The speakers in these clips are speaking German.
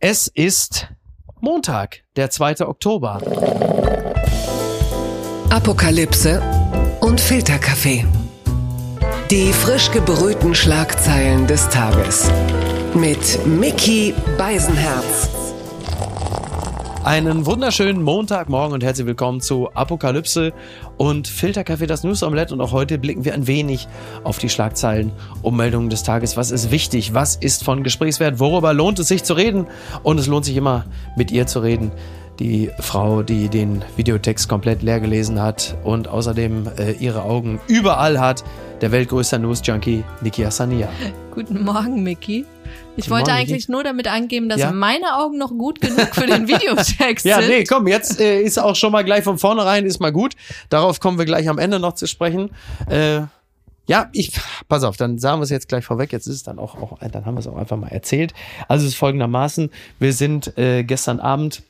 Es ist Montag, der 2. Oktober. Apokalypse und Filterkaffee. Die frisch gebrühten Schlagzeilen des Tages. Mit Mickey Beisenherz. Einen wunderschönen Montagmorgen und herzlich willkommen zu Apokalypse und Filterkaffee, das News Omelette. Und auch heute blicken wir ein wenig auf die Schlagzeilen, Ummeldungen des Tages. Was ist wichtig? Was ist von Gesprächswert? Worüber lohnt es sich zu reden? Und es lohnt sich immer, mit ihr zu reden. Die Frau, die den Videotext komplett leer gelesen hat und außerdem äh, ihre Augen überall hat. Der weltgrößte News-Junkie, Niki Hassania. Guten Morgen, Mickey. Ich wollte eigentlich nur damit angeben, dass Ja? meine Augen noch gut genug für den Videotext Ja, sind. nee, komm, jetzt äh, ist auch schon mal gleich von vornherein, ist mal gut. Darauf kommen wir gleich am Ende noch zu sprechen. Äh, ja, ich, pass auf, dann sagen wir es jetzt gleich vorweg. Jetzt ist es dann auch, auch dann haben wir es auch einfach mal erzählt. Also es ist folgendermaßen, wir sind äh, gestern Abend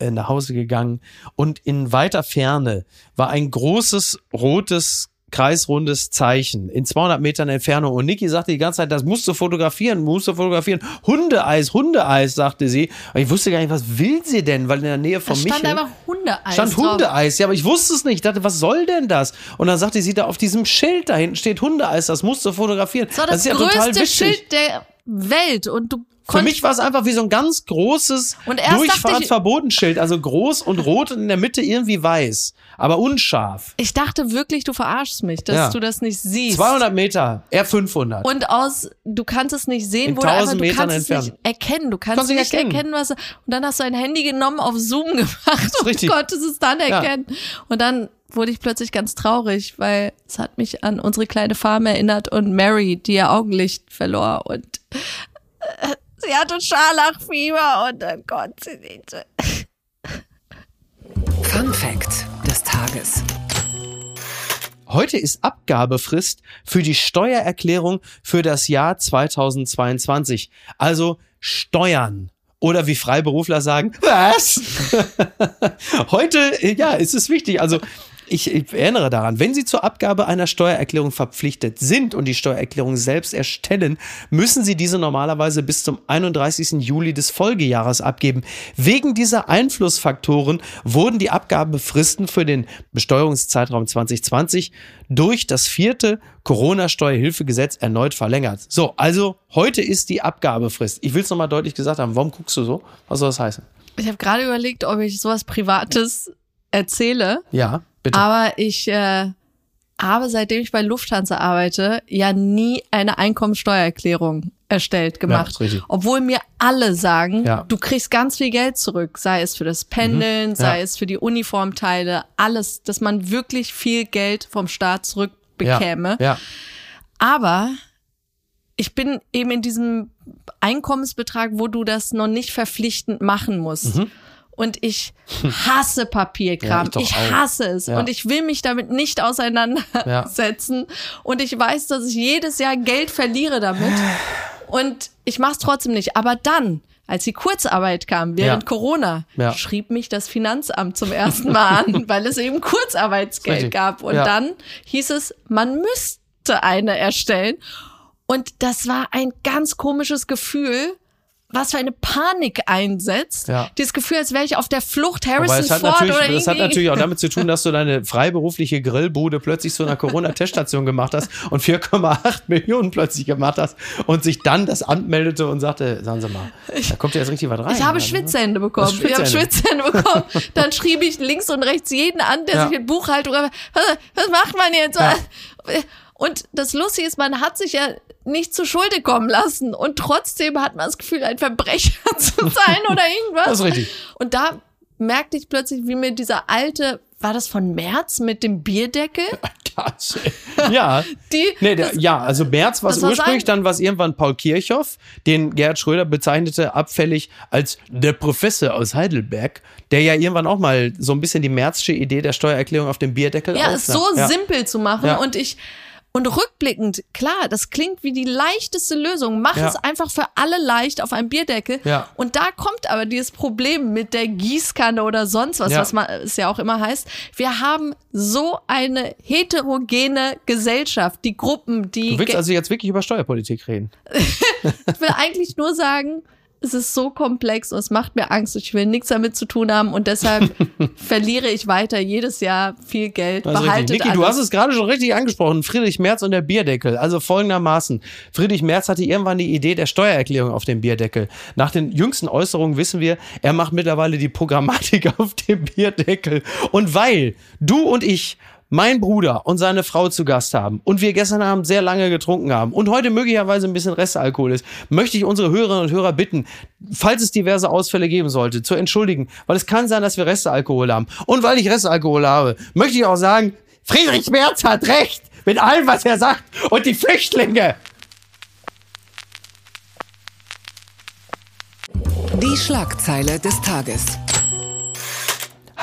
äh, nach Hause gegangen und in weiter Ferne war ein großes rotes kreisrundes Zeichen in 200 Metern Entfernung und Niki sagte die ganze Zeit, das musst du fotografieren, musst du fotografieren. Hundeeis, Hundeeis, sagte sie. Aber ich wusste gar nicht, was will sie denn, weil in der Nähe von stand Michel einfach Hundeeis stand drauf. Hundeeis, ja, aber ich wusste es nicht. Ich dachte, was soll denn das? Und dann sagte sie da auf diesem Schild da hinten steht Hundeeis, das musst du fotografieren. Das war das, ist ja total größte witzig. Schild der Welt und du Für mich war es einfach wie so ein ganz großes Durchfahrtverbotenschild, also groß und rot und in der Mitte irgendwie weiß, aber unscharf. ich dachte wirklich, du verarschst mich, dass Ja. du das nicht siehst. 200 Meter, eher 500. und aus, du kannst es nicht sehen, In wo du einfach, 1000 du Metern kannst es nicht entfernt. erkennen. Du kannst, Kannst nicht erkennen. erkennen. was. Und dann hast du ein Handy genommen, auf Zoom gemacht und richtig. konntest es dann Ja. erkennen. Und dann wurde ich plötzlich ganz traurig, weil es hat mich an unsere kleine Farm erinnert und Mary, die ihr Augenlicht verlor und äh, sie hatte Scharlachfieber und dann konnte sie nicht. Fun Fact des Tages. Heute ist Abgabefrist für die Steuererklärung für das Jahr 2022. Also Steuern. Oder wie Freiberufler sagen, was? Heute, ja, ist es wichtig. Also ich, ich erinnere daran, wenn Sie zur Abgabe einer Steuererklärung verpflichtet sind und die Steuererklärung selbst erstellen, müssen Sie diese normalerweise bis zum 31. Juli des Folgejahres abgeben. Wegen dieser Einflussfaktoren wurden die Abgabefristen für den Besteuerungszeitraum 2020 durch das vierte Corona-Steuerhilfegesetz erneut verlängert. So, also heute ist die Abgabefrist. Ich will es nochmal deutlich gesagt haben. Warum guckst du so? Was soll das heißen? Ich habe gerade überlegt, ob ich sowas Privates erzähle. Ja, bitte. Aber ich äh, habe, seitdem ich bei Lufthansa arbeite, ja nie eine Einkommensteuererklärung erstellt gemacht. richtig. Obwohl mir alle sagen, Ja. Mhm. du kriegst ganz viel Geld zurück, sei es für das Pendeln, sei es für die Uniformteile, alles, dass man wirklich viel Geld vom Staat zurückbekäme. Ja, ja. Aber ich bin eben in diesem Einkommensbetrag, wo du das noch nicht verpflichtend machen musst. Und ich hasse Papierkram. Ja, ich ich hasse es. Ja. Und ich will mich damit nicht auseinandersetzen. Und ich weiß, dass ich jedes Jahr Geld verliere damit. Und ich mache es trotzdem nicht. Aber dann, als die Kurzarbeit kam, während Ja. Corona, Ja. schrieb mich das Finanzamt zum ersten Mal an, weil es eben Kurzarbeitsgeld gab. Und Ja. dann hieß es, man müsste eine erstellen. Und das war ein ganz komisches Gefühl, was für eine Panik einsetzt. Ja. Dieses Gefühl, als wäre ich auf der Flucht Harrison hat, Ford oder natürlich, das hat irgendwie. natürlich auch damit zu tun, dass du deine freiberufliche Grillbude plötzlich zu einer Corona-Teststation gemacht hast und 4,8 Millionen plötzlich gemacht hast und sich dann das Amt meldete und sagte, sagen Sie mal, da kommt ja jetzt richtig was rein. Ich habe ne? Schwitzhände bekommen. Hast Ich habe Schwitzhände? Bekommen. Dann schrieb ich links und rechts jeden an, der Ja. sich mit Buchhaltung. Was, was macht man jetzt? Ja. Und das Lustige ist, man hat sich ja nicht zu Schulde kommen lassen und trotzdem hat man das Gefühl, ein Verbrecher zu sein oder irgendwas. Das ist richtig. Und da merkte ich plötzlich, wie mir dieser alte, war das von März mit dem Bierdeckel? Das, ja. Die, Nee, der, das- ja, also März war es ursprünglich, sein- dann war es irgendwann Paul Kirchhoff, den Gerhard Schröder bezeichnete abfällig als der Professor aus Heidelberg, der ja irgendwann auch mal so ein bisschen die märzsche Idee der Steuererklärung auf dem Bierdeckel Ja, es so aufnahm. ja. simpel zu machen Ja. und ich und rückblickend, klar, das klingt wie die leichteste Lösung. Mach Ja. es einfach für alle leicht auf einem Bierdeckel. Ja. Und da kommt aber dieses Problem mit der Gießkanne oder sonst was, Ja. was man es ja auch immer heißt. Wir haben so eine heterogene Gesellschaft, die Gruppen, die Du willst also jetzt wirklich über Steuerpolitik reden? ich will eigentlich nur sagen, es ist so komplex und es macht mir Angst. Ich will nichts damit zu tun haben und deshalb verliere ich weiter jedes Jahr viel Geld. Also Behaltet Niki, du hast es gerade schon richtig angesprochen. Friedrich Merz und der Bierdeckel. Also folgendermaßen. Friedrich Merz hatte irgendwann die Idee der Steuererklärung auf dem Bierdeckel. Nach den jüngsten Äußerungen wissen wir, er macht mittlerweile die Programmatik auf dem Bierdeckel. Und weil du und ich mein Bruder und seine Frau zu Gast haben und wir gestern Abend sehr lange getrunken haben und heute möglicherweise ein bisschen Restalkohol ist, möchte ich unsere Hörerinnen und Hörer bitten, falls es diverse Ausfälle geben sollte, zu entschuldigen, weil es kann sein, dass wir Restalkohol haben. Und weil ich Restalkohol habe, möchte ich auch sagen, Friedrich Merz hat recht mit allem, was er sagt und die Flüchtlinge. Die Schlagzeile des Tages.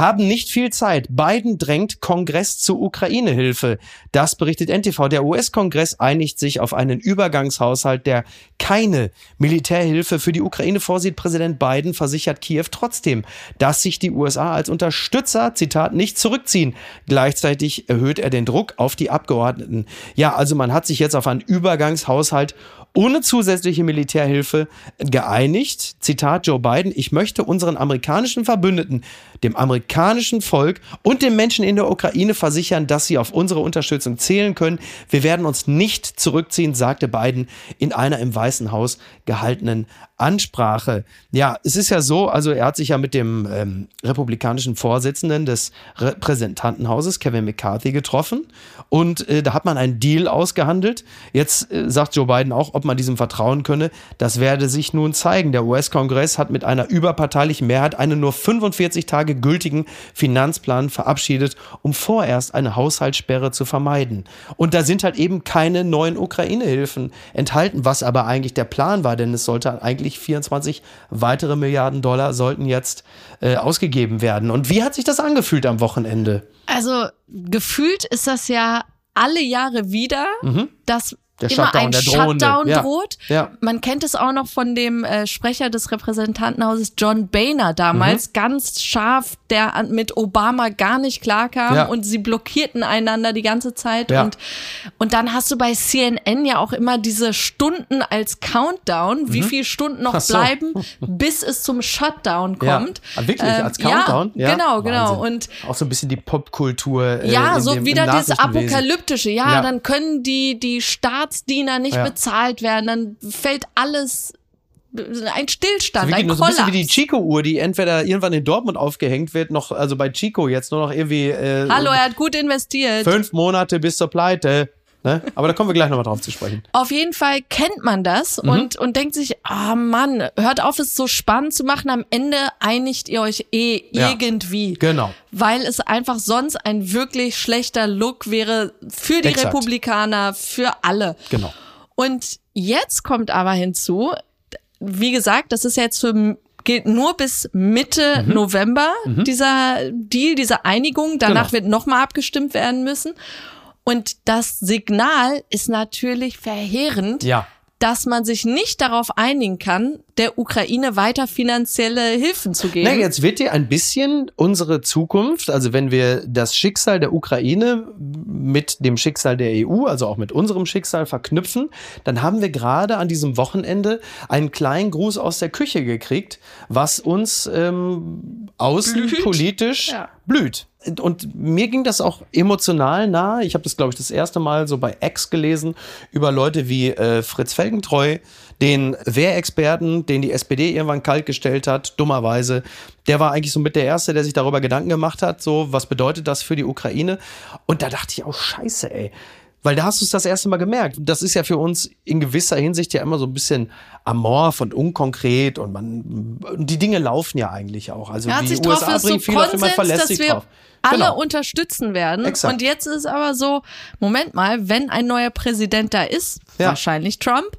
Haben nicht viel Zeit. Biden drängt Kongress zu Ukraine-Hilfe. Das berichtet NTV. Der US-Kongress einigt sich auf einen Übergangshaushalt, der keine Militärhilfe für die Ukraine vorsieht. Präsident Biden versichert Kiew trotzdem, dass sich die USA als Unterstützer, Zitat, nicht zurückziehen. Gleichzeitig erhöht er den Druck auf die Abgeordneten. Ja, also man hat sich jetzt auf einen Übergangshaushalt ohne zusätzliche Militärhilfe geeinigt. Zitat Joe Biden, ich möchte unseren amerikanischen Verbündeten, dem amerikanischen Volk und den Menschen in der Ukraine versichern, dass sie auf unsere Unterstützung zählen können. Wir werden uns nicht zurückziehen, sagte Biden in einer im Weißen Haus gehaltenen Ansprache. Ja, es ist ja so, also er hat sich ja mit dem ähm, republikanischen Vorsitzenden des Repräsentantenhauses, Kevin McCarthy, getroffen und äh, da hat man einen Deal ausgehandelt. Jetzt äh, sagt Joe Biden auch, ob man diesem vertrauen könne. Das werde sich nun zeigen. Der US-Kongress hat mit einer überparteilichen Mehrheit einen nur 45 Tage gültigen Finanzplan verabschiedet, um vorerst eine Haushaltssperre zu vermeiden. Und da sind halt eben keine neuen Ukraine-Hilfen enthalten, was aber eigentlich der Plan war, denn es sollte eigentlich 24 weitere Milliarden Dollar sollten jetzt äh, ausgegeben werden. Und wie hat sich das angefühlt am Wochenende? Also gefühlt ist das ja alle Jahre wieder, dass Mhm. Der immer Shutdown, ein der. Shutdown Ja. droht. Ja. Man kennt es auch noch von dem äh, Sprecher des Repräsentantenhauses John Boehner damals, Mhm. ganz scharf, der an, mit Obama gar nicht klarkam Ja. und sie blockierten einander die ganze Zeit. Ja. Und, und dann hast du bei CNN ja auch immer diese Stunden als Countdown, wie viele Stunden noch Mhm. So. bleiben, bis es zum Shutdown kommt. Ja. Ah, wirklich, Ähm, als Countdown? Ja, genau, genau. Wahnsinn. Und auch so ein bisschen die Popkultur. Äh, ja, so dem, wieder Nachrichtenwesen. Apokalyptische. Ja, dann können die, die Staatsdiener nicht Ja. bezahlt werden, dann fällt alles ein Stillstand, Wirklich ein nur so ein bisschen Kollaps. wie die Chico-Uhr, die entweder irgendwann in Dortmund aufgehängt wird, noch, also bei Chico jetzt nur noch irgendwie äh, Hallo, er hat gut investiert. fünf Monate bis zur Pleite. Ne? Aber da kommen wir gleich nochmal drauf zu sprechen. Auf jeden Fall kennt man das Mhm. und, und denkt sich, ah Mann, hört auf, es so spannend zu machen. Am Ende einigt ihr euch eh Ja. irgendwie. Genau. Weil es einfach sonst ein wirklich schlechter Look wäre für die Exakt. Republikaner, für alle. Genau. Und jetzt kommt aber hinzu, wie gesagt, das ist jetzt für gilt nur bis Mitte Mhm. November dieser Deal, diese Einigung. Danach Genau. wird nochmal abgestimmt werden müssen. Und das Signal ist natürlich verheerend, Ja. dass man sich nicht darauf einigen kann, der Ukraine weiter finanzielle Hilfen zu geben. Na, jetzt wird dir ein bisschen unsere Zukunft, also wenn wir das Schicksal der Ukraine mit dem Schicksal der EU, also auch mit unserem Schicksal verknüpfen, dann haben wir gerade an diesem Wochenende einen kleinen Gruß aus der Küche gekriegt, was uns ähm, außenpolitisch Ja. blüht. Und mir ging das auch emotional nahe. Ich habe das, glaube ich, das erste Mal so bei X gelesen über Leute wie äh, Fritz Felgentreu, den Wehrexperten, den die SPD irgendwann kalt gestellt hat, dummerweise. Der war eigentlich so mit der Erste, der sich darüber Gedanken gemacht hat, so was bedeutet das für die Ukraine. Und da dachte ich auch, scheiße, ey. Weil da hast du es das erste Mal gemerkt. Das ist ja für uns in gewisser Hinsicht ja immer so ein bisschen amorph und unkonkret und man, die Dinge laufen ja eigentlich auch. Also hat die sich drauf USA ist so bringen viel auf, man Konsens, verlässt dass sich wir drauf. alle Genau. unterstützen werden. Exakt. Und jetzt ist aber so, Moment mal, wenn ein neuer Präsident da ist, Ja. wahrscheinlich Trump,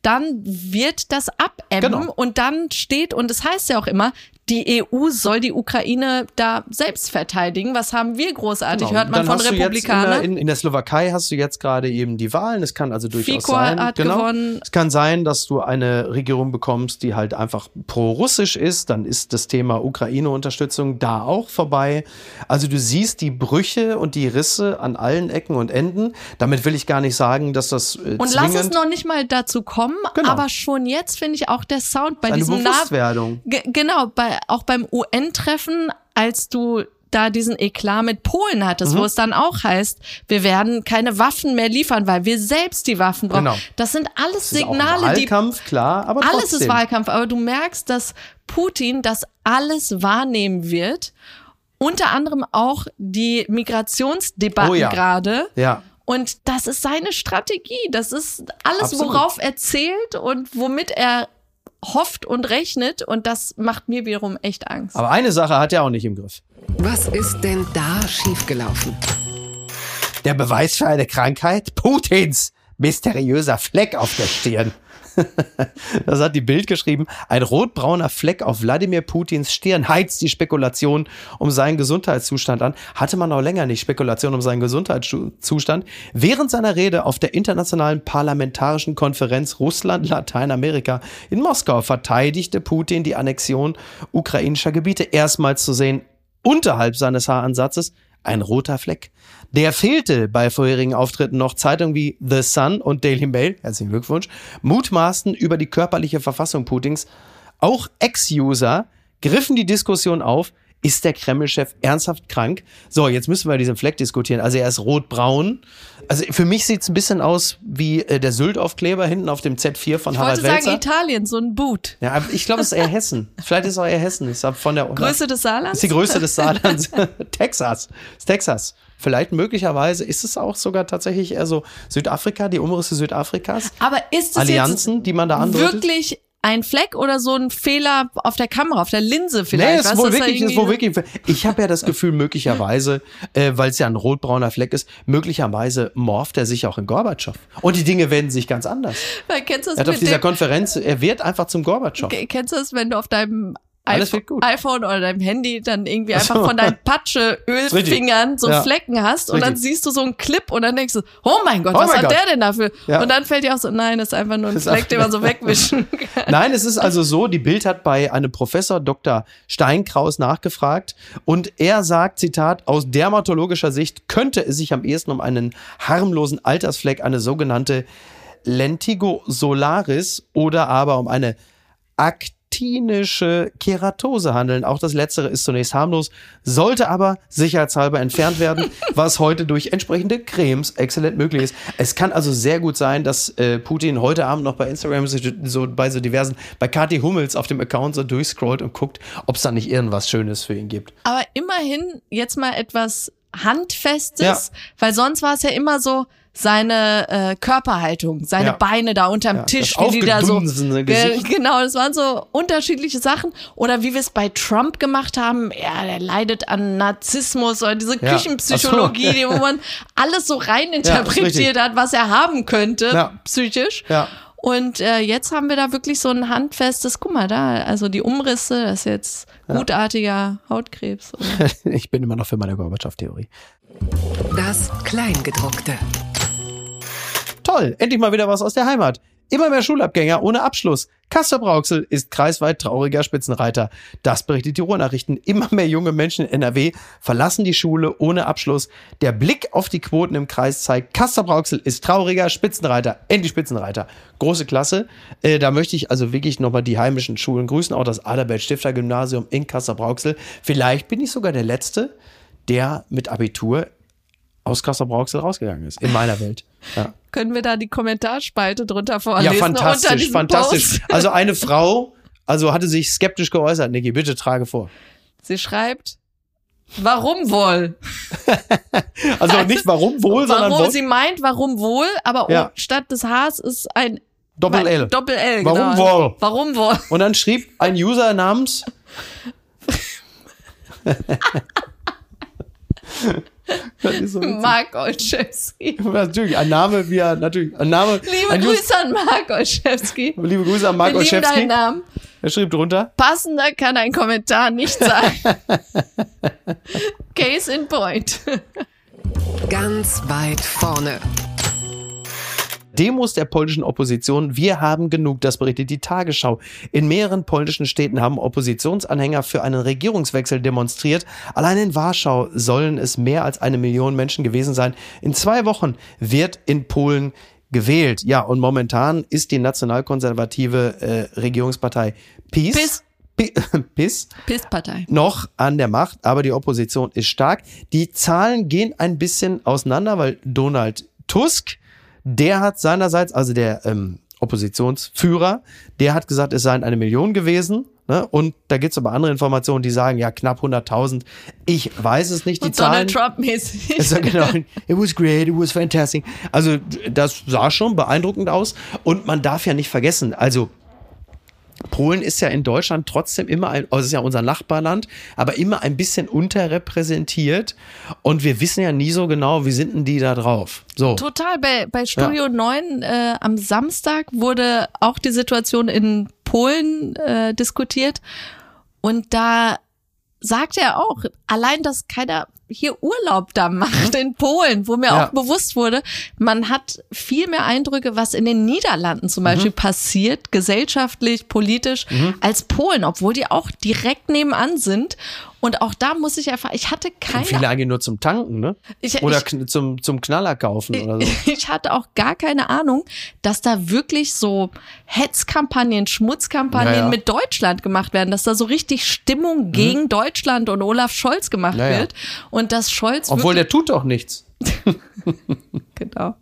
dann wird das abebben Genau. und dann steht, und es heißt ja auch immer, die EU soll die Ukraine da selbst verteidigen. Was haben wir großartig? Genau. Hört man Dann von Republikanern. In der, in, in der Slowakei hast du jetzt gerade eben die Wahlen. Es kann also durchaus Fico sein. hat genau. gewonnen. Es kann sein, dass du eine Regierung bekommst, die halt einfach pro-russisch ist. Dann ist das Thema Ukraine-Unterstützung da auch vorbei. Also du siehst die Brüche und die Risse an allen Ecken und Enden. Damit will ich gar nicht sagen, dass das äh, und lass es noch nicht mal dazu kommen, Genau. aber schon jetzt finde ich auch der Sound bei eine diesem Bewusstwerdung. Ge- genau, bei, auch beim UN-Treffen, als du da diesen Eklat mit Polen hattest, Mhm. wo es dann auch heißt, wir werden keine Waffen mehr liefern, weil wir selbst die Waffen brauchen. Genau. Das sind alles Das Signale, die Wahlkampf, klar, aber alles trotzdem. ist Wahlkampf, aber du merkst, dass Putin das alles wahrnehmen wird. Unter anderem auch die Migrationsdebatten Oh ja. gerade. Ja. Und das ist seine Strategie. Das ist alles, Absolut. worauf er zählt und womit er hofft und rechnet. Und das macht mir wiederum echt Angst. Aber eine Sache hat er auch nicht im Griff. Was ist denn da schiefgelaufen? Der Beweis für eine Krankheit? Putins mysteriöser Fleck auf der Stirn. Das hat die Bild geschrieben. Ein rotbrauner Fleck auf Wladimir Putins Stirn heizt die Spekulation um seinen Gesundheitszustand an. Hatte man auch länger nicht Spekulation um seinen Gesundheitszustand. Während seiner Rede auf der internationalen parlamentarischen Konferenz Russland Lateinamerika in Moskau verteidigte Putin die Annexion ukrainischer Gebiete. Erstmals zu sehen unterhalb seines Haaransatzes ein roter Fleck. Der fehlte bei vorherigen Auftritten noch. Zeitungen wie The Sun und Daily Mail, herzlichen Glückwunsch, mutmaßten über die körperliche Verfassung Putins. Auch Ex-User griffen die Diskussion auf, ist der Kreml-Chef ernsthaft krank? So, jetzt müssen wir diesen Fleck diskutieren. Also er ist rotbraun. Also für mich sieht's ein bisschen aus wie äh, der Sylt-Aufkleber hinten auf dem Z4 von ich Harald wollte sagen, Welzer. Italien, so ein Boot. Ja, aber ich glaube, es ist eher Hessen. Vielleicht ist es auch eher Hessen. Ich hab von der Größe des ist Saarlands? die Größe des Saarlands. Texas. Ist Texas. Vielleicht möglicherweise ist es auch sogar tatsächlich eher so Südafrika, die Umrisse Südafrikas. Aber ist es Allianzen, die man da andeutet. wirklich ein Fleck oder so ein Fehler auf der Kamera, auf der Linse Nee, vielleicht? ist Weißt du, wohl wirklich, ist wohl wirklich. Ich habe ja das Gefühl, möglicherweise, äh, weil es ja ein rotbrauner Fleck ist, möglicherweise morpht er sich auch in Gorbatschow. Und die Dinge werden sich ganz anders. Weil kennst du das Er hat auf dieser Konferenz, er wird einfach zum Gorbatschow. Ke- Kennst du das, wenn du auf deinem Alles iPhone, wird gut. iPhone oder deinem Handy dann irgendwie Ach so. einfach von deinen richtig. Patsche-Ölfingern so Ja. Flecken hast und dann siehst du so einen Clip und dann denkst du, oh mein Gott, Oh was mein hat Gott. der denn dafür? Ja. Und dann fällt dir auch so, nein, das ist einfach nur ein Fleck, einfach- den man so wegwischen kann. Nein, es ist also so, die Bild hat bei einem Professor Dr. Steinkraus nachgefragt und er sagt, Zitat, aus dermatologischer Sicht könnte es sich am ehesten um einen harmlosen Altersfleck, eine sogenannte Lentigo solaris oder aber um eine aktinische Keratose handeln. Auch das letztere ist zunächst harmlos, sollte aber sicherheitshalber entfernt werden, was heute durch entsprechende Cremes exzellent möglich ist. Es kann also sehr gut sein, dass äh, Putin heute Abend noch bei Instagram so, so bei so diversen, bei Kathi Hummels auf dem Account so durchscrollt und guckt, ob es da nicht irgendwas Schönes für ihn gibt. Aber immerhin jetzt mal etwas Handfestes, Ja. weil sonst war es ja immer so seine äh, Körperhaltung, seine Ja. Beine da unterm Ja, Tisch, wie die da so. Ge genau, das waren so unterschiedliche Sachen. Oder wie wir es bei Trump gemacht haben, ja, der leidet an Narzissmus oder diese Ja. Küchenpsychologie, so. wo man alles so Ja, reininterpretiert richtig. hat, was er haben könnte, Ja. psychisch. Ja. Und äh, jetzt haben wir da wirklich so ein handfestes, guck mal da, also die Umrisse, das ist jetzt gutartiger Hautkrebs. Oder? Ich bin immer noch für meine Gorbatschow-Theorie. Das Kleingedruckte. Toll, endlich mal wieder was aus der Heimat. Immer mehr Schulabgänger ohne Abschluss. Kasper Brauxel ist kreisweit trauriger Spitzenreiter. Das berichtet die Ruhrnachrichten. Immer mehr junge Menschen in NRW verlassen die Schule ohne Abschluss. Der Blick auf die Quoten im Kreis zeigt, Kasper Brauxel ist trauriger Spitzenreiter. Endlich Spitzenreiter. Große Klasse. Äh, da möchte ich also wirklich nochmal die heimischen Schulen grüßen. Auch das Adalbert Stifter Gymnasium in Kasper Brauxel. Vielleicht bin ich sogar der Letzte, der mit Abitur aus Kasper Brauxel rausgegangen ist. In meiner Welt. Ja. Können wir da die Kommentarspalte drunter Ja, vorlesen? unter fantastisch, fantastisch. Post? Also eine Frau, also hatte sich skeptisch geäußert. Niki, bitte trage vor. Sie schreibt, warum wohl? Also nicht warum wohl, sondern Warum, sie meint, warum wohl, aber Ja. statt des Hs ist ein Doppel L. Doppel L. Warum genau. wohl? Warum wohl? Und dann schrieb ein User namens so. Mark Olszewski. Natürlich, ein Name, wie er, natürlich, ein Name. Liebe ein Grüße an Mark Olszewski. Liebe Grüße an Mark Wir lieben Olszewski. deinen Namen. Er schrieb drunter. Passender kann ein Kommentar nicht sein. Case in point. Ganz weit vorne. Demos der polnischen Opposition. Wir haben genug, das berichtet die Tagesschau. In mehreren polnischen Städten haben Oppositionsanhänger für einen Regierungswechsel demonstriert. Allein in Warschau sollen es mehr als eine Million Menschen gewesen sein. In zwei Wochen wird in Polen gewählt. Ja, und momentan ist die nationalkonservative äh, Regierungspartei PiS. PiS. PiS Pisspartei. noch an der Macht, aber die Opposition ist stark. Die Zahlen gehen ein bisschen auseinander, weil Donald Tusk, der hat seinerseits, also der ähm, Oppositionsführer, der hat gesagt, es seien eine Million gewesen. Ne? Und da gibt's aber andere Informationen, die sagen, ja, knapp 100.000. Ich weiß es nicht, die Und Zahlen. Donald Trump mäßig. Es war genau, it was great, it was fantastic. Also das sah schon beeindruckend aus. Und man darf ja nicht vergessen, also Polen ist ja in Deutschland trotzdem immer ein, also es ist ja unser Nachbarland, aber immer ein bisschen unterrepräsentiert. Und wir wissen ja nie so genau, wie sind denn die da drauf. So. Total. Bei, bei Studio 9 äh, am Samstag wurde auch die Situation in Polen äh, diskutiert. Und da sagt er auch, allein, dass keiner hier Urlaub da macht in Polen, wo mir Ja. auch bewusst wurde, man hat viel mehr Eindrücke, was in den Niederlanden zum Beispiel passiert, gesellschaftlich, politisch, als Polen, obwohl die auch direkt nebenan sind. Und auch da muss ich einfach, ich hatte Und keine viele eigentlich nur zum Tanken, ne? Ich- Oder ich- zum, zum Knaller kaufen oder so. ich hatte auch gar keine Ahnung, dass da wirklich so Hetzkampagnen, Schmutzkampagnen Ja, ja. mit Deutschland gemacht werden, dass da so richtig Stimmung gegen Deutschland und Olaf Scholz gemacht Ja, wird und dass Scholz Obwohl der tut doch nichts. genau,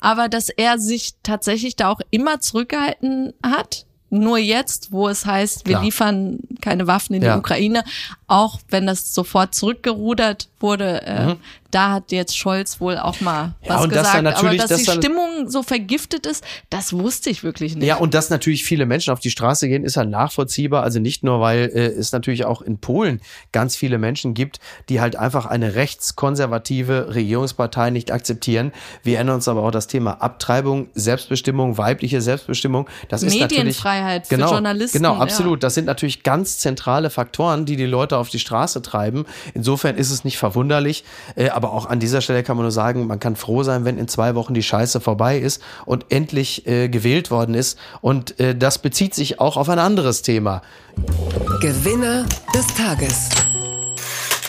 aber dass er sich tatsächlich da auch immer zurückgehalten hat. Nur jetzt, wo es heißt, wir Klar. liefern keine Waffen in Ja. die Ukraine, auch wenn das sofort zurückgerudert wurde, äh, da hat jetzt Scholz wohl auch mal. Ja, was gesagt. Aber dass dass die Stimmung so vergiftet ist, das wusste ich wirklich nicht. Ja, und dass natürlich viele Menschen auf die Straße gehen, ist ja nachvollziehbar. Also nicht nur, weil äh, es natürlich auch in Polen ganz viele Menschen gibt, die halt einfach eine rechtskonservative Regierungspartei nicht akzeptieren. Wir erinnern uns aber auch das Thema Abtreibung, Selbstbestimmung, weibliche Selbstbestimmung. Das ist natürlich Medienfreiheit für genau, Journalisten, Genau, ja. absolut. Das sind natürlich ganz zentrale Faktoren, die die Leute auf die Straße treiben. Insofern ist es nicht verwunderlich. Äh, aber auch an dieser Stelle kann man nur sagen, man kann froh sein, wenn in zwei Wochen die Scheiße vorbei ist und endlich äh, gewählt worden ist. Und äh, das bezieht sich auch auf ein anderes Thema. Gewinner des Tages.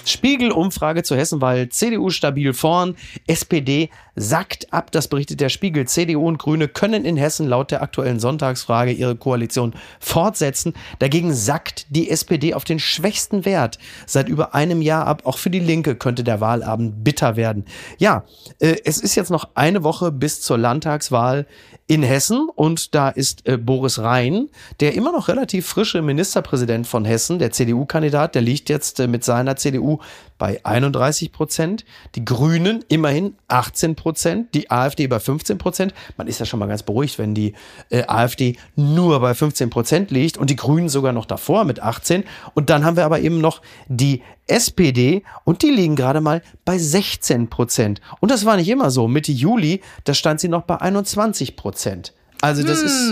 Spiegel-Umfrage zur Hessenwahl. CDU stabil vorn. SPD sackt ab. Das berichtet der Spiegel. CDU und Grüne können in Hessen laut der aktuellen Sonntagsfrage ihre Koalition fortsetzen. Dagegen sackt die SPD auf den schwächsten Wert seit über einem Jahr ab. Auch für die Linke könnte der Wahlabend bitter werden. Ja, äh, es ist jetzt noch eine Woche bis zur Landtagswahl in Hessen und da ist äh, Boris Rhein, der immer noch relativ frische Ministerpräsident von Hessen, der CDU-Kandidat, der liegt jetzt äh, mit seiner CDU bei 31 Prozent, die Grünen immerhin 18 Prozent, die AfD bei 15 Prozent. Man ist ja schon mal ganz beruhigt, wenn die äh, AfD nur bei 15 Prozent liegt und die Grünen sogar noch davor mit 18. Und dann haben wir aber eben noch die SPD und die liegen gerade mal bei 16 Prozent. Und das war nicht immer so. Mitte Juli, da stand sie noch bei 21 Prozent. Also das ist,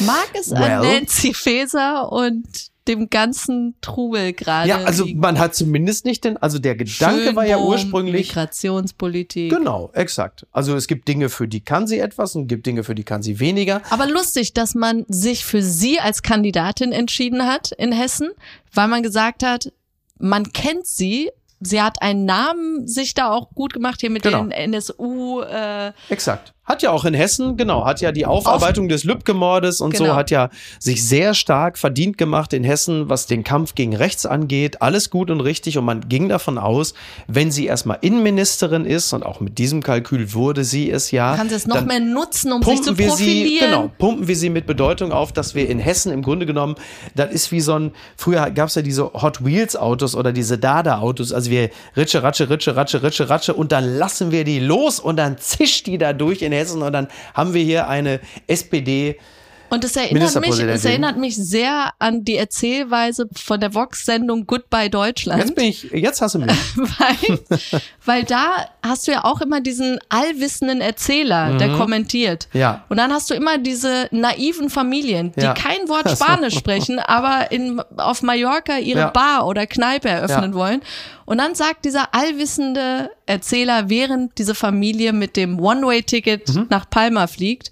Mag es Well. an Nancy Faeser und dem ganzen Trubel gerade. ja, also liegen. man hat zumindest nicht den, also der Gedanke war ja Schönbohm, ursprünglich, Migrationspolitik. Genau, exakt. Also es gibt Dinge, für die kann sie etwas und gibt Dinge, für die kann sie weniger. Aber lustig, dass man sich für sie als Kandidatin entschieden hat in Hessen, weil man gesagt hat, man kennt sie. Sie hat einen Namen sich da auch gut gemacht hier mit Genau. den NSU. Äh, Exakt. Hat ja auch in Hessen, genau, hat ja die Aufarbeitung des Lübcke-Mordes und so, Genau. hat ja sich sehr stark verdient gemacht in Hessen, was den Kampf gegen rechts angeht. Alles gut und richtig und man ging davon aus, wenn sie erstmal Innenministerin ist und auch mit diesem Kalkül wurde sie es ja. kann sie es noch mehr nutzen, um sich zu pumpen wir sie, profilieren. genau, pumpen wir sie mit Bedeutung auf, dass wir in Hessen im Grunde genommen, das ist wie so ein, früher gab es ja diese Hot Wheels Autos oder diese Dada Autos, also wir ritsche, ratsche, ritsche, ratsche, ritsche, ratsche und dann lassen wir die los und dann zischt die da durch in Hessen und dann haben wir hier eine SPD Und es erinnert, mich, es erinnert mich sehr an die Erzählweise von der Vox-Sendung Goodbye Deutschland. Jetzt bin ich, jetzt hast du mich. weil, weil da hast du ja auch immer diesen allwissenden Erzähler, der kommentiert. Mhm. Ja. Und dann hast du immer diese naiven Familien, die Ja. kein Wort Ach so. Spanisch sprechen, aber in, auf Mallorca ihre Ja. Bar oder Kneipe eröffnen Ja. wollen. Und dann sagt dieser allwissende Erzähler, während diese Familie mit dem One-Way-Ticket Mhm. nach Palma fliegt,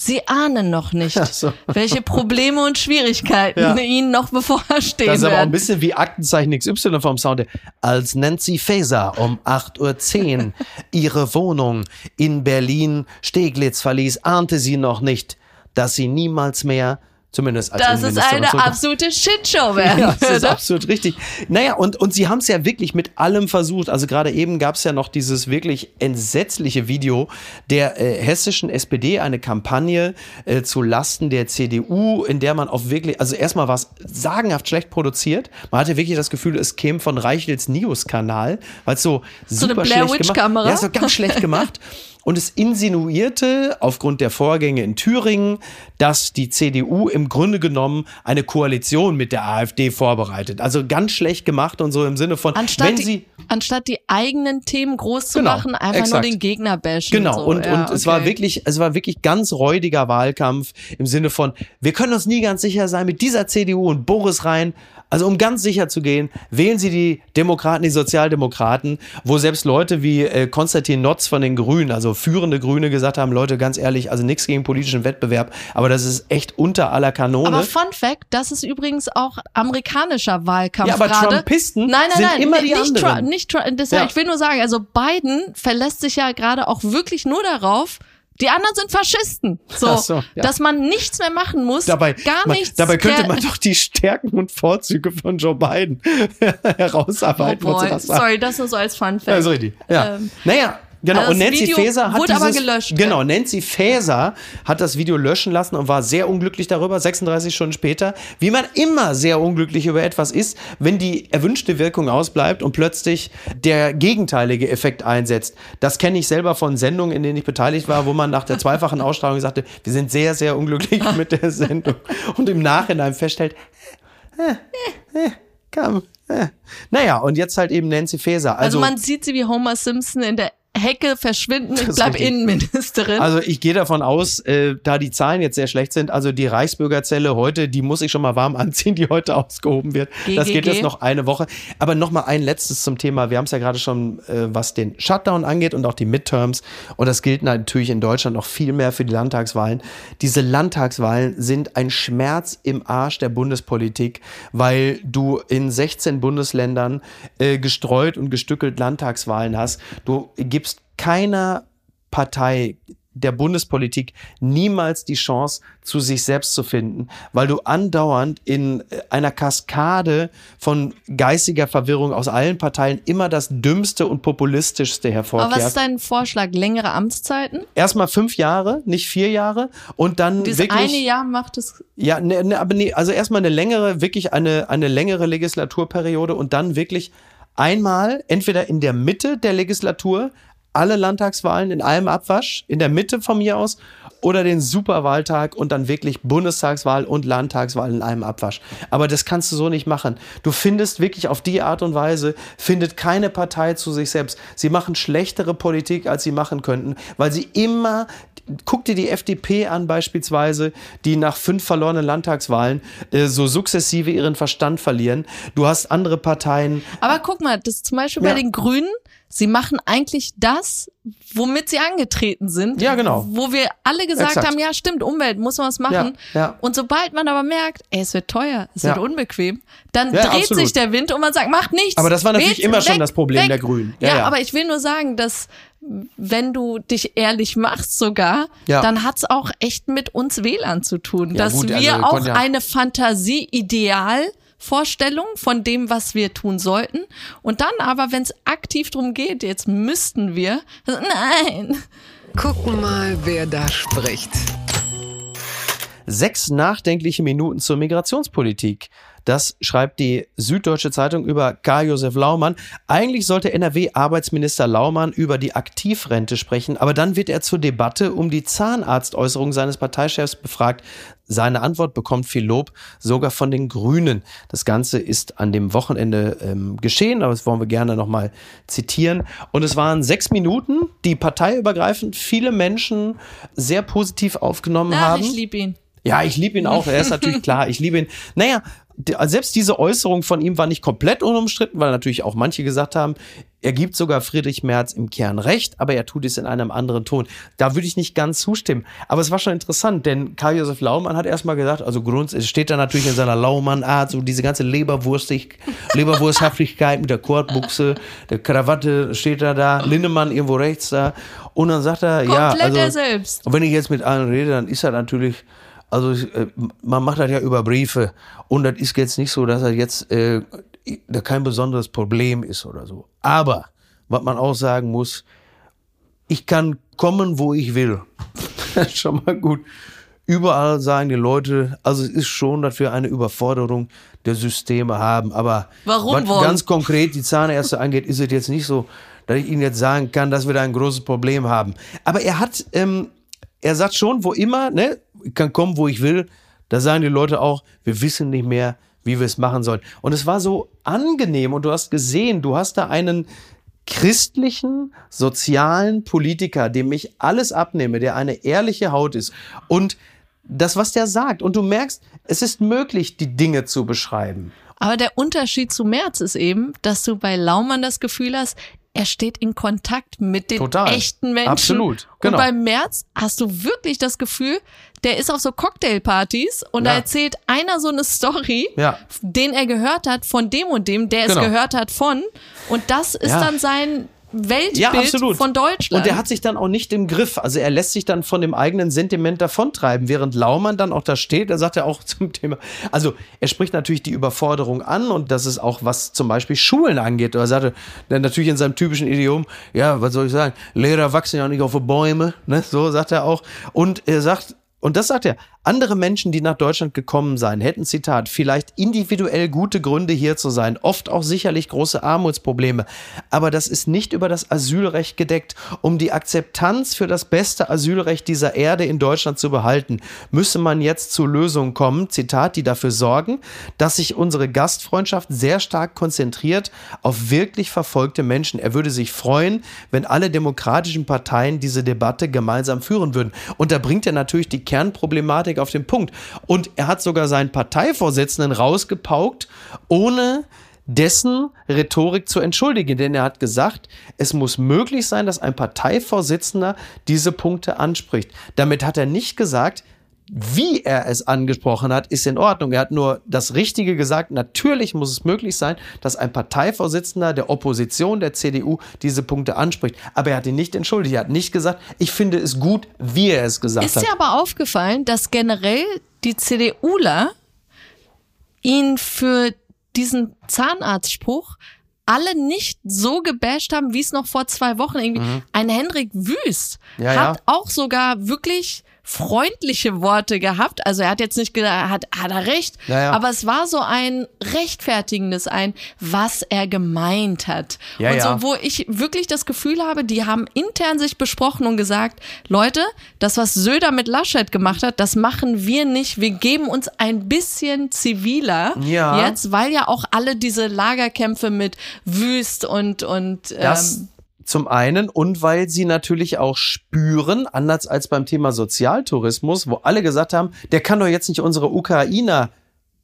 Sie ahnen noch nicht, so. welche Probleme und Schwierigkeiten Ja. ihnen noch bevorstehen Das ist aber auch ein werden. bisschen wie Aktenzeichen XY vom Sound. Als Nancy Faeser um 8.10 Uhr ihre Wohnung in Berlin Steglitz verließ, ahnte sie noch nicht, dass sie niemals mehr, zumindest als es Innenministerin eine absolute Shitshow Ja, das ist absolut richtig. Naja, und, und sie haben es ja wirklich mit allem versucht. Also gerade eben gab es ja noch dieses wirklich entsetzliche Video der äh, hessischen SPD, eine Kampagne äh, zu Lasten der CDU, in der man auf wirklich, also erstmal war es sagenhaft schlecht produziert. Man hatte wirklich das Gefühl, es käme von Reichels News-Kanal, weil es so eine super Blair schlecht gemacht? Ja, so ganz schlecht gemacht. Und es insinuierte aufgrund der Vorgänge in Thüringen, dass die CDU im Grunde genommen eine Koalition mit der AfD vorbereitet. Also ganz schlecht gemacht und so im Sinne von, Anstatt wenn die, sie anstatt die eigenen Themen groß zu Genau, machen, einfach exakt. nur den Gegner bashen. Genau, so. und, ja, und es war okay. wirklich, es war wirklich ganz räudiger Wahlkampf im Sinne von, wir können uns nie ganz sicher sein mit dieser CDU und Boris Rhein. Also um ganz sicher zu gehen, wählen Sie die Demokraten, die Sozialdemokraten, wo selbst Leute wie äh, Konstantin Notz von den Grünen, also führende Grüne, gesagt haben, Leute, ganz ehrlich, also nichts gegen politischen Wettbewerb, aber das ist echt unter aller Kanone. Aber Fun Fact, das ist übrigens auch amerikanischer Wahlkampf Ja, aber gerade. Trumpisten nein, nein, sind nein, immer nicht, die nicht anderen. Trump, nicht Trump. Ja. Ich will nur sagen, also Biden verlässt sich ja gerade auch wirklich nur darauf, die anderen sind Faschisten. So, so, ja. dass man nichts mehr machen muss, Dabei, gar man, nichts. dabei könnte man doch die Stärken und Vorzüge von Joe Biden Oh herausarbeiten. du boy, sorry, das nur so als Fun Fact. richtig. Ja. Ähm, naja, genau. also und Nancy Video Faeser hat wurde dieses, aber gelöscht, Genau, Nancy Faeser hat das Video löschen lassen und war sehr unglücklich darüber, 36 Stunden später, wie man immer sehr unglücklich über etwas ist, wenn die erwünschte Wirkung ausbleibt und plötzlich der gegenteilige Effekt einsetzt. Das kenne ich selber von Sendungen, in denen ich beteiligt war, wo man nach der zweifachen Ausstrahlung sagte, wir sind sehr, sehr unglücklich mit der Sendung und im Nachhinein feststellt, kam. Äh. Naja, und jetzt halt eben Nancy Faeser. also, Also, man sieht sie wie Homer Simpson in der Hecke verschwinden. Ich bleib. Innenministerin. also ich gehe davon aus, äh, da die Zahlen jetzt sehr schlecht sind, also die Reichsbürgerzelle heute, die muss ich schon mal warm anziehen, die heute ausgehoben wird. Das geht jetzt noch eine Woche. Aber noch mal ein letztes zum Thema. Wir haben es ja gerade schon, äh, was den Shutdown angeht und auch die Midterms. Und das gilt natürlich in Deutschland noch viel mehr für die Landtagswahlen. Diese Landtagswahlen sind ein Schmerz im Arsch der Bundespolitik, weil du in 16 Bundesländern äh, gestreut und gestückelt Landtagswahlen hast. Du gibst keiner Partei der Bundespolitik niemals die Chance, zu sich selbst zu finden, weil du andauernd in äh, einer Kaskade von geistiger Verwirrung aus allen Parteien immer das Dümmste und Populistischste aber was ist dein Vorschlag? Längere Amtszeiten? Erstmal fünf Jahre, nicht vier Jahre und dann Dieses wirklich. eine Jahr macht es Ja, ne, ne, aber nee, also erstmal eine längere, wirklich eine, eine längere Legislaturperiode und dann wirklich einmal entweder in der Mitte der Legislatur alle Landtagswahlen in einem Abwasch, in der Mitte von mir aus, oder den Superwahltag und dann wirklich Bundestagswahl und Landtagswahl in einem Abwasch. Aber das kannst du so nicht machen. Du findest wirklich auf die Art und Weise, findet keine Partei zu sich selbst. Sie machen schlechtere Politik, als sie machen könnten, weil sie immer guck dir die FDP an beispielsweise, die nach fünf verlorenen Landtagswahlen äh, so sukzessive ihren Verstand verlieren. Du hast andere Parteien. Aber guck mal, das zum Beispiel Ja. bei den Grünen, sie machen eigentlich das, womit sie angetreten sind. Ja, genau. Wo wir alle gesagt Exakt. haben, ja, stimmt, Umwelt, muss man was machen. Ja, ja. Und sobald man aber merkt, ey, es wird teuer, es Ja. wird unbequem, dann dreht absolut. sich der Wind und man sagt, macht nichts. Aber das war natürlich immer schon weg, das Problem weg. der Grünen. Ja, aber ich will nur sagen, dass wenn du dich ehrlich machst sogar, Ja. dann hat's auch echt mit uns Wählern zu tun, Ja, dass gut, also wir auch konnte ja- eine Fantasie-Ideal Vorstellung von dem, was wir tun sollten. Und dann aber, wenn es aktiv drum geht, jetzt müssten wir, nein. Gucken mal, wer da spricht. Sechs nachdenkliche Minuten zur Migrationspolitik. Das schreibt die Süddeutsche Zeitung über Karl-Josef Laumann. Eigentlich sollte NRW-Arbeitsminister Laumann über die Aktivrente sprechen, aber dann wird er zur Debatte um die Zahnarztäußerung seines Parteichefs befragt. Seine Antwort bekommt viel Lob, sogar von den Grünen. Das Ganze ist an dem Wochenende ähm, geschehen, aber das wollen wir gerne nochmal zitieren. Und es waren sechs Minuten, die parteiübergreifend viele Menschen sehr positiv aufgenommen Ach, haben. ich liebe ihn. Ja, ich liebe ihn auch. Er ist natürlich klar. Ich liebe ihn. Naja, selbst diese Äußerung von ihm war nicht komplett unumstritten, weil natürlich auch manche gesagt haben, er gibt sogar Friedrich Merz im Kern recht, aber er tut es in einem anderen Ton. Da würde ich nicht ganz zustimmen. Aber es war schon interessant, denn Karl-Josef Laumann hat erstmal gesagt, also Grund, es steht da natürlich in seiner Laumann-Art, so diese ganze Leberwurstig, Leberwursthaftigkeit mit der Kordbuchse, der Krawatte steht da da, Lindemann irgendwo rechts da. Und dann sagt er, ja, Komplett also, er selbst. wenn ich jetzt mit allen rede, dann ist er natürlich also äh, man macht das ja über Briefe und das ist jetzt nicht so, dass er jetzt äh, da kein besonderes Problem ist oder so. Aber was man auch sagen muss, ich kann kommen, wo ich will. das ist schon mal gut. Überall sagen die Leute, also es ist schon, dass wir eine Überforderung der Systeme haben. Aber Warum was ganz konkret die Zahnärzte angeht, ist es jetzt nicht so, dass ich Ihnen jetzt sagen kann, dass wir da ein großes Problem haben. Aber er hat, ähm, er sagt schon, wo immer, ne, kann kommen, wo ich will, da sagen die Leute auch, wir wissen nicht mehr, wie wir es machen sollen. Und es war so angenehm und du hast gesehen, du hast da einen christlichen, sozialen Politiker, dem ich alles abnehme, der eine ehrliche Haut ist und das, was der sagt. Und du merkst, es ist möglich, die Dinge zu beschreiben. Aber der Unterschied zu Merz ist eben, dass du bei Laumann das Gefühl hast, er steht in Kontakt mit den Total. echten Menschen. Absolut. Genau. Und bei Merz hast du wirklich das Gefühl, der ist auf so Cocktailpartys und Ja. da erzählt einer so eine Story, Ja. den er gehört hat von dem und dem, der Genau. es gehört hat von. Und das ist Ja. dann sein Weltbild Ja, von Deutschland. Und der hat sich dann auch nicht im Griff. Also er lässt sich dann von dem eigenen Sentiment davontreiben, während Laumann dann auch da steht. Da sagt er auch zum Thema. Also er spricht natürlich die Überforderung an und das ist auch, was zum Beispiel Schulen angeht. Er sagte dann natürlich in seinem typischen Idiom, ja, was soll ich sagen? Lehrer wachsen ja nicht auf Bäume, ne? So sagt er auch. Und er sagt, und das sagt er, andere Menschen, die nach Deutschland gekommen seien, hätten, Zitat, vielleicht individuell gute Gründe hier zu sein, oft auch sicherlich große Armutsprobleme. Aber das ist nicht über das Asylrecht gedeckt. Um die Akzeptanz für das beste Asylrecht dieser Erde in Deutschland zu behalten, müsse man jetzt zu Lösungen kommen, Zitat, die dafür sorgen, dass sich unsere Gastfreundschaft sehr stark konzentriert auf wirklich verfolgte Menschen. Er würde sich freuen, wenn alle demokratischen Parteien diese Debatte gemeinsam führen würden. Und da bringt er natürlich die Kernproblematik auf den Punkt. Und er hat sogar seinen Parteivorsitzenden rausgepaukt, ohne dessen Rhetorik zu entschuldigen. Denn er hat gesagt, es muss möglich sein, dass ein Parteivorsitzender diese Punkte anspricht. Damit hat er nicht gesagt, wie er es angesprochen hat, ist in Ordnung. Er hat nur das Richtige gesagt. Natürlich muss es möglich sein, dass ein Parteivorsitzender der Opposition, der CDU, diese Punkte anspricht. Aber er hat ihn nicht entschuldigt. Er hat nicht gesagt, ich finde es gut, wie er es gesagt Ist hat. dir aber aufgefallen, dass generell die CDUler ihn für diesen Zahnarztspruch alle nicht so gebasht haben, wie es noch vor zwei Wochen irgendwie. Ein Henrik Wüst Mhm. Ja, hat ja. auch sogar wirklich freundliche Worte gehabt. Also er hat jetzt nicht gedacht, hat, hat er recht, Ja, ja. aber es war so ein rechtfertigendes, ein, was er gemeint hat. Ja, und ja. so, wo ich wirklich das Gefühl habe, die haben intern sich besprochen und gesagt, Leute, das, was Söder mit Laschet gemacht hat, das machen wir nicht. Wir geben uns ein bisschen ziviler Ja. jetzt, weil ja auch alle diese Lagerkämpfe mit Wüst und, und Das ähm, zum einen und weil sie natürlich auch spüren, anders als beim Thema Sozialtourismus, wo alle gesagt haben, der kann doch jetzt nicht unsere Ukrainer,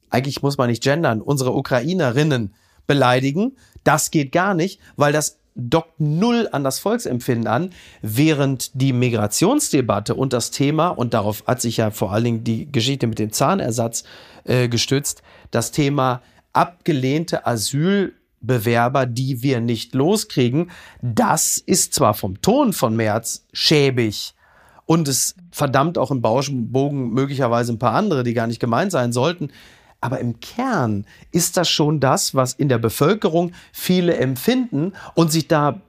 eigentlich muss man nicht gendern, unsere Ukrainerinnen beleidigen. Das geht gar nicht, weil das dockt null an das Volksempfinden an, während die Migrationsdebatte und das Thema, und darauf hat sich ja vor allen Dingen die Geschichte mit dem Zahnersatz äh, gestützt, das Thema abgelehnte Asylbewerber, die wir nicht loskriegen, das ist zwar vom Ton von Merz schäbig und es verdammt auch im Bauschbogen möglicherweise ein paar andere, die gar nicht gemeint sein sollten. Aber im Kern ist das schon das, was in der Bevölkerung viele empfinden und sich da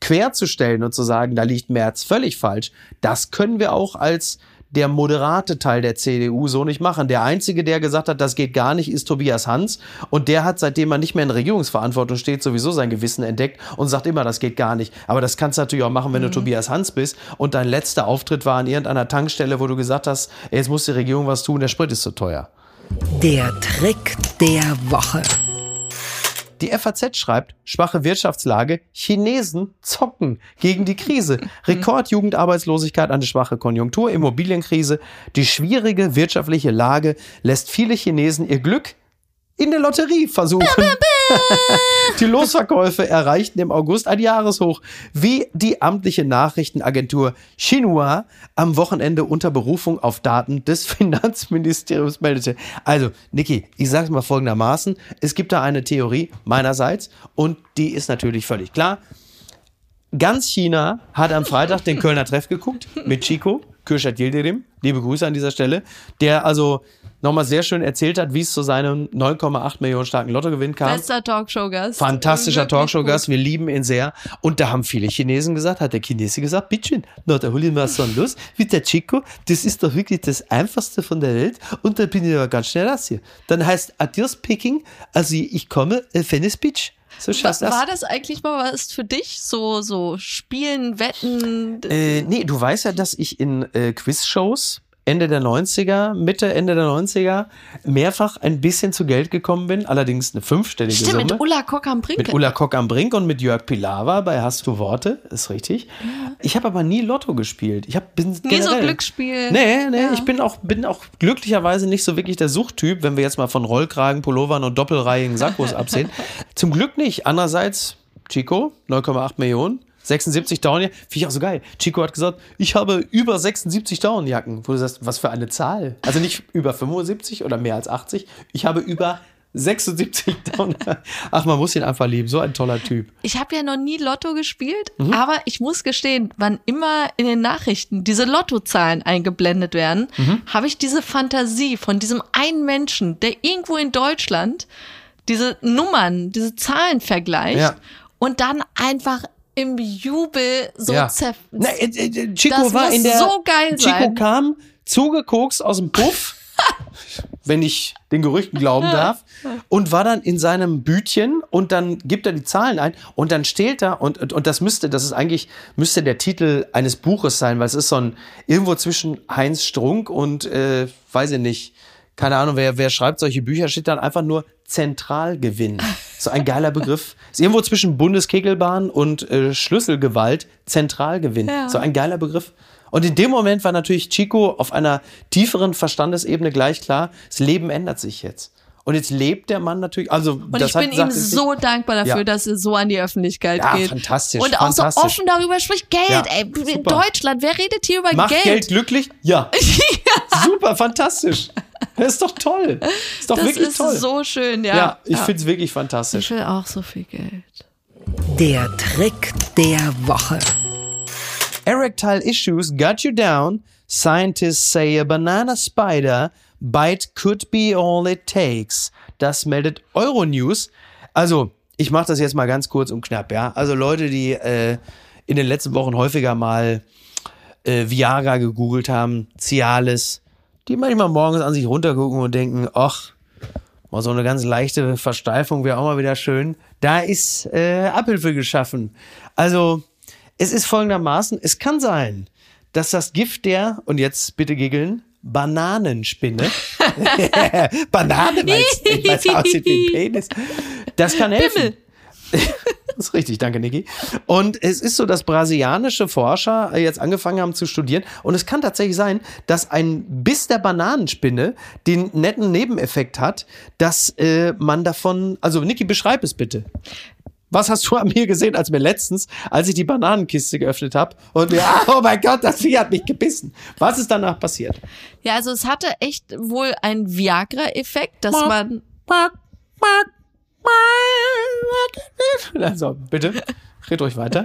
querzustellen und zu sagen, da liegt Merz völlig falsch, das können wir auch als der moderate Teil der CDU so nicht machen. Der einzige, der gesagt hat, das geht gar nicht, ist Tobias Hans. Und der hat, seitdem er nicht mehr in Regierungsverantwortung steht, sowieso sein Gewissen entdeckt und sagt immer, das geht gar nicht. Aber das kannst du natürlich auch machen, wenn du Tobias Hans bist. Und dein letzter Auftritt war an irgendeiner Tankstelle, wo du gesagt hast, jetzt muss die Regierung was tun, der Sprit ist zu teuer. Der Trick der Woche. Die FAZ schreibt, schwache Wirtschaftslage, Chinesen zocken gegen die Krise. Rekordjugendarbeitslosigkeit, eine schwache Konjunktur, Immobilienkrise. Die schwierige wirtschaftliche Lage lässt viele Chinesen ihr Glück in der Lotterie versuchen. die Losverkäufe erreichten im August ein Jahreshoch, wie die amtliche Nachrichtenagentur Xinhua am Wochenende unter Berufung auf Daten des Finanzministeriums meldete. Also, Niki, ich sage es mal folgendermaßen, es gibt da eine Theorie meinerseits und die ist natürlich völlig klar. Ganz China hat am Freitag den Kölner Treff geguckt mit Chico, Kürşat Yildirim, liebe Grüße an dieser Stelle, der also nochmal sehr schön erzählt hat, wie es zu seinem 9,8 Millionen starken Lottogewinn kam. Bester Talkshow-Gast. Fantastischer Talkshow-Gast, wir lieben ihn sehr. Und da haben viele Chinesen gesagt, hat der Chinese gesagt, bitteschön, na, da hol ich mal so einen los, mit der Chico, das ist doch wirklich das Einfachste von der Welt und da bin ich aber ganz schnell raus hier. Dann heißt Adios Peking, also ich komme, äh, Venice Beach. So schaffst War, das. war das eigentlich mal was für dich? So, so Spielen, Wetten? Äh, nee, du weißt ja, dass ich in äh, Quizshows Ende der 90er, Mitte, Ende der 90er mehrfach ein bisschen zu Geld gekommen bin, allerdings eine fünfstellige Stimmt, Summe. mit Ulla Kock am Brink. Mit Ulla Kock am Brink und mit Jörg Pilawa bei Hast du Worte, ist richtig. Ich habe aber nie Lotto gespielt. Ich hab, bin Nie so generell- Glücksspiel. Nee, nee, Ja. ich bin auch, bin auch glücklicherweise nicht so wirklich der Suchttyp, wenn wir jetzt mal von Rollkragen, Pullovern und doppelreihigen Sakkos absehen. Zum Glück nicht. Andererseits, Chico, 9,8 Millionen. 76 Downjacken, finde ich auch so geil. Chico hat gesagt, ich habe über 76 Downjacken. Wo du sagst, was für eine Zahl? Also nicht über 75 oder mehr als 80. Ich habe über 76 Downjacken. Ach, man muss ihn einfach lieben. So ein toller Typ. Ich habe ja noch nie Lotto gespielt, Mhm. aber ich muss gestehen, wann immer in den Nachrichten diese Lottozahlen eingeblendet werden, Mhm. habe ich diese Fantasie von diesem einen Menschen, der irgendwo in Deutschland diese Nummern, diese Zahlen vergleicht Ja. und dann einfach im Jubel so ja. zerf Na, äh, äh, Chico Das war muss in der. so geil Chico sein. kam zugekokst aus dem Puff, wenn ich den Gerüchten glauben darf, und war dann in seinem Bütchen und dann gibt er die Zahlen ein und dann steht da und, und, und das müsste, das ist eigentlich, müsste der Titel eines Buches sein, weil es ist so ein, irgendwo zwischen Heinz Strunk und, äh, weiß ich nicht, keine Ahnung, wer, wer schreibt solche Bücher, steht dann einfach nur Zentralgewinn. So ein geiler Begriff. Ist irgendwo zwischen Bundeskegelbahn und äh, Schlüsselgewalt Zentralgewinn. Ja. So ein geiler Begriff. Und in dem Moment war natürlich Chico auf einer tieferen Verstandesebene gleich klar, das Leben ändert sich jetzt. Und jetzt lebt der Mann natürlich, also Und das ich bin ihm so dankbar dafür, Ja. dass er so an die Öffentlichkeit Ja, geht. fantastisch, Und auch so fantastisch. offen darüber spricht. Geld, Ja, ey. In super. Deutschland, wer redet hier über Macht Geld. Geld? glücklich? Ja. Super, fantastisch. Das ist doch toll. Ist doch Das wirklich ist toll. so schön, ja. ja, ich Ja. find's wirklich Ich fantastisch. will auch so viel Geld. Der Trick der Woche. Erectile issues got you down. Scientists say a banana spider bite could be all it takes. Das meldet Euronews. Also, ich mache das jetzt mal ganz kurz und knapp, ja. Also Leute, die äh, in den letzten Wochen häufiger mal äh, Viagra gegoogelt haben, Cialis, die manchmal morgens an sich runtergucken und denken, ach, mal so eine ganz leichte Versteifung wäre auch mal wieder schön. Da ist äh, Abhilfe geschaffen. Also, es ist folgendermaßen, es kann sein, dass das Gift der, und jetzt bitte giggeln, Bananenspinne, Banane, weil es aussieht wie ein Penis, das kann helfen. Pimmel. Das ist richtig, danke Niki. Und es ist so, dass brasilianische Forscher jetzt angefangen haben zu studieren. Und es kann tatsächlich sein, dass ein Biss der Bananenspinne den netten Nebeneffekt hat, dass äh, man davon. Also Niki, beschreib es bitte. Was hast du an mir gesehen, als mir letztens, als ich die Bananenkiste geöffnet habe und mir, oh mein Gott, das Vieh hat mich gebissen. Was ist danach passiert? Ja, also es hatte echt wohl einen Viagra-Effekt, dass man. Also, bitte, red ruhig weiter.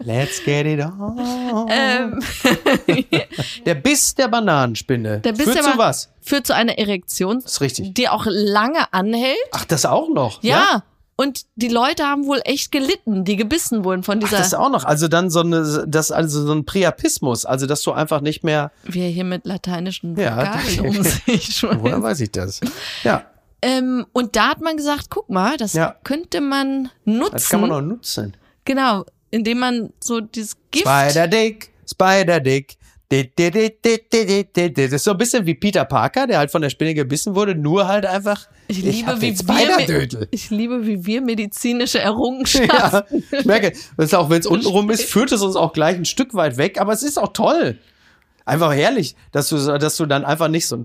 Let's get it on. Ähm, Der Biss der Bananenspinne. der Biss Führt der zu was? Führt zu einer Erektion, Das ist richtig. die auch lange anhält. Ach, das auch noch? Ja. Und die Leute haben wohl echt gelitten, die gebissen wurden von Ach, dieser, das ist auch noch, also dann so eine, das, also so ein Priapismus, also dass du einfach nicht mehr, wie er hier mit lateinischen Ja, Vokabeln um sich woher schmeißt. weiß ich das? Ja, Ähm, und da hat man gesagt, guck mal, das Ja. könnte man nutzen. das kann man auch nutzen. Genau, indem man so dieses Gift. Spider-Dick, Spider-Dick. di- di- di- di- di- di- di- di. Das ist so ein bisschen wie Peter Parker, der halt von der Spinne gebissen wurde, nur halt einfach. Ich liebe, hab wie wir, ich liebe, wie wir medizinische Errungenschaften. Ja, ich merke, das ist auch wenn es untenrum ist, führt es uns auch gleich ein Stück weit weg, aber es ist auch toll. Einfach herrlich, dass du, dass du dann einfach nicht so ein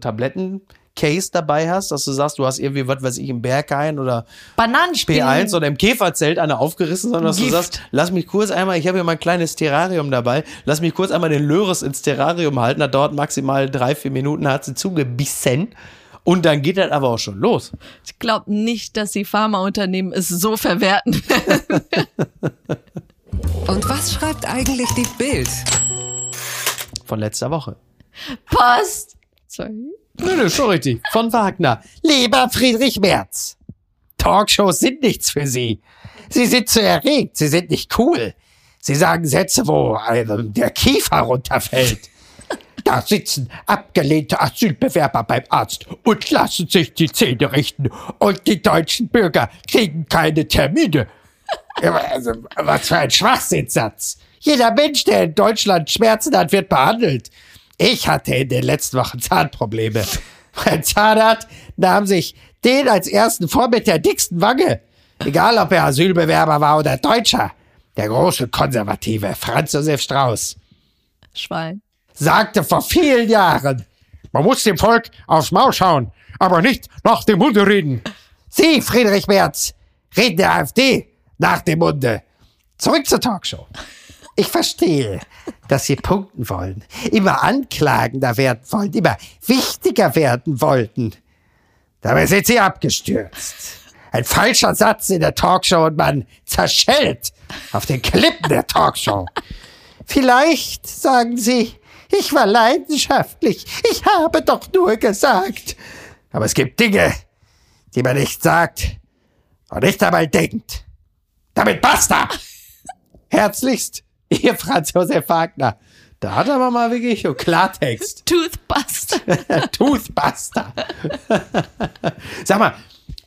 Tabletten-Case dabei hast, dass du sagst, du hast irgendwie, was weiß ich, im Berghain oder Bananenspielen. P1 oder im Käferzelt eine aufgerissen, sondern dass Gift. du sagst, lass mich kurz einmal, ich habe hier mein kleines Terrarium dabei, lass mich kurz einmal den Löres ins Terrarium halten, da dauert maximal drei, vier Minuten, hat sie zugebissen und dann geht das aber auch schon los. Ich glaube nicht, dass die Pharmaunternehmen es so verwerten. Und was schreibt eigentlich die Bild? Von letzter Woche. Post. Sorry. Nö, nö, schon richtig. Von Wagner. Lieber Friedrich Merz. Talkshows sind nichts für Sie. Sie sind zu erregt. Sie sind nicht cool. Sie sagen Sätze, wo einem der Kiefer runterfällt. Da sitzen abgelehnte Asylbewerber beim Arzt und lassen sich die Zähne richten. Und die deutschen Bürger kriegen keine Termine. Also, was für ein Schwachsinnssatz. Jeder Mensch, der in Deutschland Schmerzen hat, wird behandelt. Ich hatte in den letzten Wochen Zahnprobleme. Mein Zahnarzt nahm sich den als ersten vor mit der dicksten Wange. Egal, ob er Asylbewerber war oder Deutscher. Der große Konservative Franz Josef Strauß Schwein. sagte vor vielen Jahren, man muss dem Volk aufs Maul schauen, aber nicht nach dem Munde reden. Sie, Friedrich Merz, reden der AfD nach dem Munde. Zurück zur Talkshow. Ich verstehe, dass Sie punkten wollen, immer anklagender werden wollen, immer wichtiger werden wollten. Dabei sind Sie abgestürzt. Ein falscher Satz in der Talkshow und man zerschellt auf den Klippen der Talkshow. Vielleicht sagen Sie, ich war leidenschaftlich. Ich habe doch nur gesagt. Aber es gibt Dinge, die man nicht sagt und nicht einmal denkt. Damit basta! Herzlichst, Ihr Franz Josef Wagner. Da hat er aber mal wirklich so Klartext. Toothbuster. Toothbuster. Sag mal,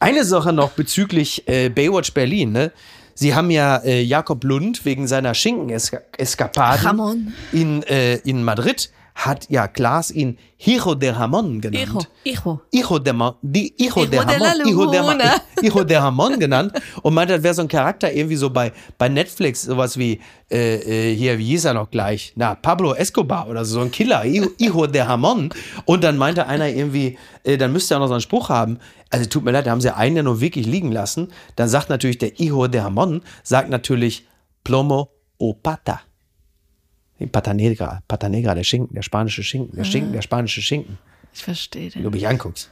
eine Sache noch bezüglich äh, Baywatch Berlin. Ne? Sie haben ja äh, Jakob Lund wegen seiner Schinken-Eskapaden in, äh, in Madrid hat ja Klaas ihn Hijo de Ramon genannt. Hijo, hijo. Hijo de, Ma die Hijo, Hijo de Ramon, Hijo de. Hijo de Ramon genannt und meinte, das wäre so ein Charakter irgendwie so bei, bei Netflix, sowas wie, äh, äh, hier, wie hieß er noch gleich? Na, Pablo Escobar oder so, so ein Killer, Hijo, Hijo de Ramon. Und dann meinte einer irgendwie, äh, dann müsste er noch so einen Spruch haben. Also tut mir leid, da haben sie einen ja nur wirklich liegen lassen. Dann sagt natürlich der Hijo de Ramon, sagt natürlich Plomo o pata. Die Pata Negra, Pata Negra, der Schinken, der spanische Schinken, der Schinken, der spanische Schinken Ich verstehe wenn den. du mich anguckst.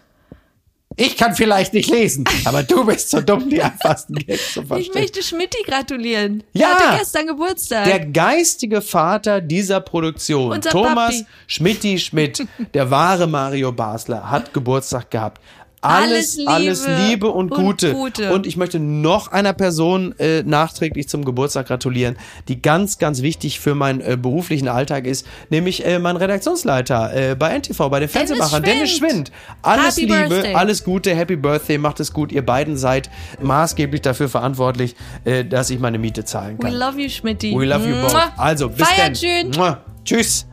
Ich kann vielleicht nicht lesen, aber du bist so dumm, die einfachsten Gags zu Ich verstehen. möchte Schmidti gratulieren. Ja. Er hatte gestern Geburtstag. Der geistige Vater dieser Produktion, Unser Thomas. Schmidti Schmidt, der wahre Mario Basler, hat Geburtstag gehabt. Alles, Alles alles Liebe Liebe, und, und Gute. Gute. Und ich möchte noch einer Person äh, nachträglich zum Geburtstag gratulieren, die ganz, ganz wichtig für meinen äh, beruflichen Alltag ist, nämlich äh, mein Redaktionsleiter äh, bei NTV, bei den Fernsehmachern, Dennis Schwind. Alles Happy Liebe, Birthday. alles Gute, Happy Birthday, macht es gut. Ihr beiden seid maßgeblich dafür verantwortlich, äh, dass ich meine Miete zahlen We kann. love you, Schmidti. We love you both. Also, bis Feiert dann. schön. Mua. Tschüss.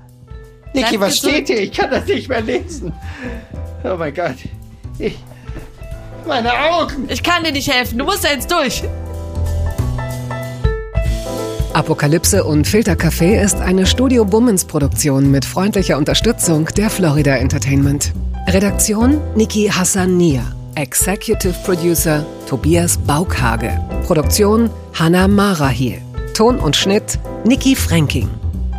Niki, was gesund. steht hier? Ich kann das nicht mehr lesen. Oh mein Gott. Ich, meine Augen. Ich kann dir nicht helfen. Du musst da jetzt durch. Apokalypse und Filtercafé ist eine Studio Bummens Produktion mit freundlicher Unterstützung der Florida Entertainment. Redaktion Niki Hassania. Executive Producer Tobias Baukhage. Produktion Hanna Marahiel. Ton und Schnitt Niki Fränking.